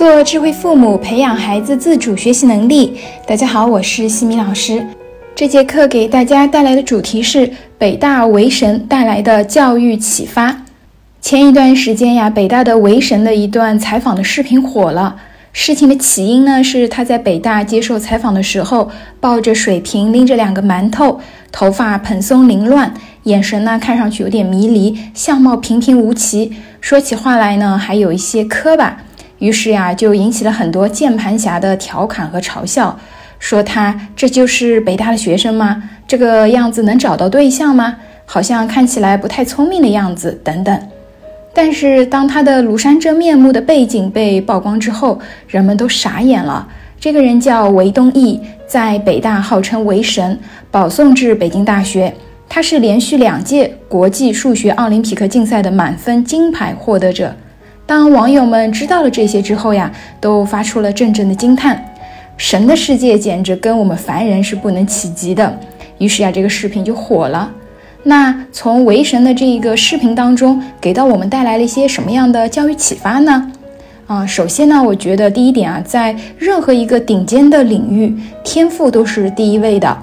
做智慧父母，培养孩子自主学习能力。大家好，我是西米老师。这节课给大家带来的主题是北大维神带来的教育启发。前一段时间呀，北大的维神的一段采访的视频火了。事情的起因呢，是他在北大接受采访的时候，抱着水瓶，拎着两个馒头，头发蓬松凌乱，眼神呢看上去有点迷离，相貌平平无奇，说起话来呢还有一些磕巴。于是呀，就引起了很多键盘侠的调侃和嘲笑，说他这就是北大的学生吗？这个样子能找到对象吗？好像看起来不太聪明的样子，等等。但是当他的庐山真面目的背景被曝光之后，人们都傻眼了。这个人叫韦东奕，在北大号称为神，保送至北京大学。他是连续两届国际数学奥林匹克竞赛的满分金牌获得者。当网友们知道了这些之后呀，都发出了阵阵的惊叹，神的世界简直跟我们凡人是不能企及的。于是呀，这个视频就火了。那从为神的这一个视频当中，给到我们带来了一些什么样的教育启发呢？啊，首先呢，我觉得第一点啊，在任何一个顶尖的领域，天赋都是第一位的，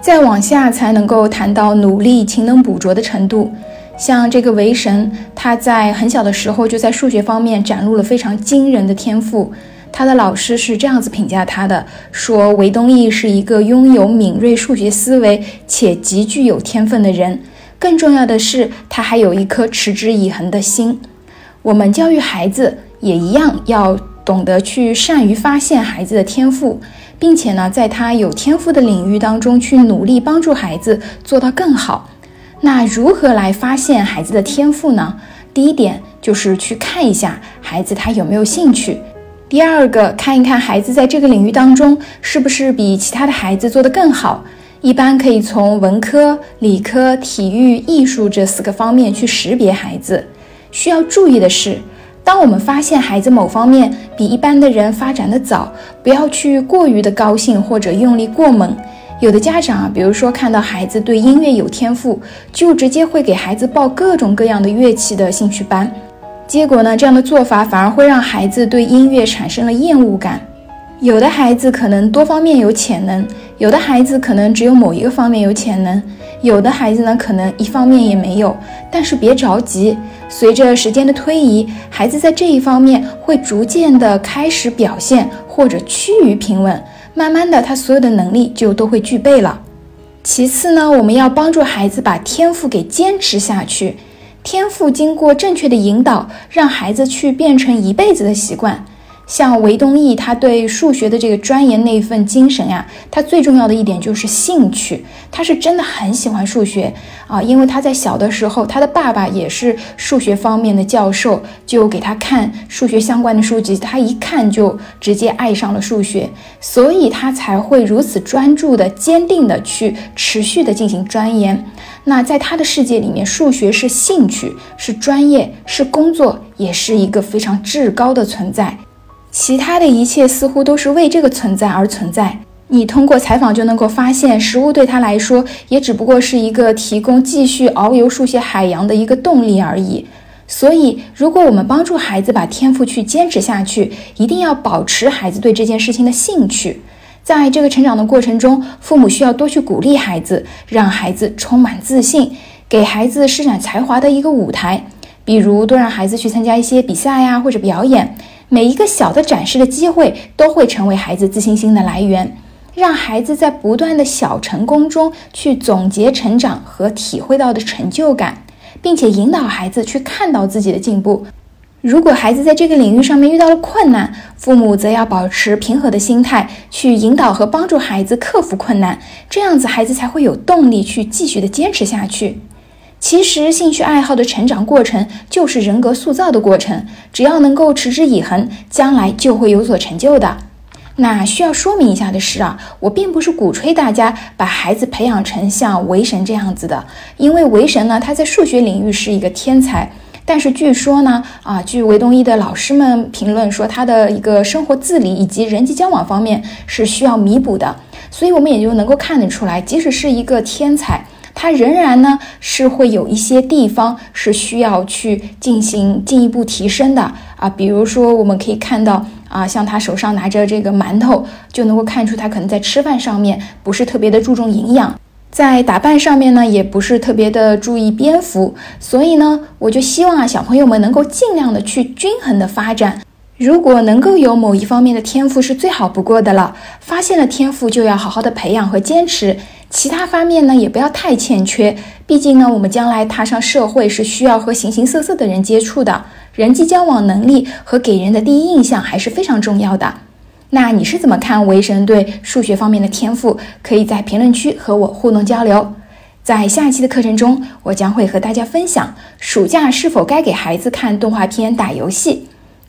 再往下才能够谈到努力、勤能补拙的程度。像这个维神，他在很小的时候就在数学方面展露了非常惊人的天赋。他的老师是这样子评价他的：说韦东奕是一个拥有敏锐数学思维且极具有天分的人。更重要的是，他还有一颗持之以恒的心。我们教育孩子也一样，要懂得去善于发现孩子的天赋，并且呢，在他有天赋的领域当中去努力帮助孩子做到更好。那如何来发现孩子的天赋呢？第一点就是去看一下孩子他有没有兴趣。第二个，看一看孩子在这个领域当中是不是比其他的孩子做得更好。一般可以从文科、理科、体育、艺术这四个方面去识别孩子。需要注意的是，当我们发现孩子某方面比一般的人发展的早，不要去过于的高兴或者用力过猛。有的家长啊，比如说看到孩子对音乐有天赋，就直接会给孩子报各种各样的乐器的兴趣班，结果呢，这样的做法反而会让孩子对音乐产生了厌恶感。有的孩子可能多方面有潜能，有的孩子可能只有某一个方面有潜能，有的孩子呢可能一方面也没有。但是别着急，随着时间的推移，孩子在这一方面会逐渐的开始表现或者趋于平稳。慢慢的，他所有的能力就都会具备了。其次呢，我们要帮助孩子把天赋给坚持下去。天赋经过正确的引导，让孩子去变成一辈子的习惯。像韦东奕，他对数学的这个钻研那份精神呀，他最重要的一点就是兴趣，他是真的很喜欢数学啊，因为他在小的时候，他的爸爸也是数学方面的教授，就给他看数学相关的书籍，他一看就直接爱上了数学，所以他才会如此专注的、坚定的去持续的进行钻研。那在他的世界里面，数学是兴趣，是专业，是工作，也是一个非常至高的存在。其他的一切似乎都是为这个存在而存在。你通过采访就能够发现，食物对他来说也只不过是一个提供继续遨游数学海洋的一个动力而已。所以，如果我们帮助孩子把天赋去坚持下去，一定要保持孩子对这件事情的兴趣。在这个成长的过程中，父母需要多去鼓励孩子，让孩子充满自信，给孩子施展才华的一个舞台。比如，多让孩子去参加一些比赛呀，或者表演。每一个小的展示的机会都会成为孩子自信心的来源，让孩子在不断的小成功中去总结成长和体会到的成就感，并且引导孩子去看到自己的进步。如果孩子在这个领域上面遇到了困难，父母则要保持平和的心态去引导和帮助孩子克服困难，这样子孩子才会有动力去继续的坚持下去。其实，兴趣爱好的成长过程就是人格塑造的过程。只要能够持之以恒，将来就会有所成就的。那需要说明一下的是啊，我并不是鼓吹大家把孩子培养成像维神这样子的，因为维神呢，他在数学领域是一个天才，但是据说呢，啊，据维东一的老师们评论说，他的一个生活自理以及人际交往方面是需要弥补的。所以，我们也就能够看得出来，即使是一个天才。它仍然呢是会有一些地方是需要去进行进一步提升的啊，比如说我们可以看到啊，像他手上拿着这个馒头，就能够看出他可能在吃饭上面不是特别的注重营养，在打扮上面呢，也不是特别的注意蝙蝠。所以呢，我就希望啊，小朋友们能够尽量的去均衡的发展。如果能够有某一方面的天赋是最好不过的了。发现了天赋就要好好的培养和坚持，其他方面呢也不要太欠缺。毕竟呢，我们将来踏上社会是需要和形形色色的人接触的，人际交往能力和给人的第一印象还是非常重要的。那你是怎么看维神对数学方面的天赋？可以在评论区和我互动交流。在下一期的课程中，我将会和大家分享暑假是否该给孩子看动画片、打游戏。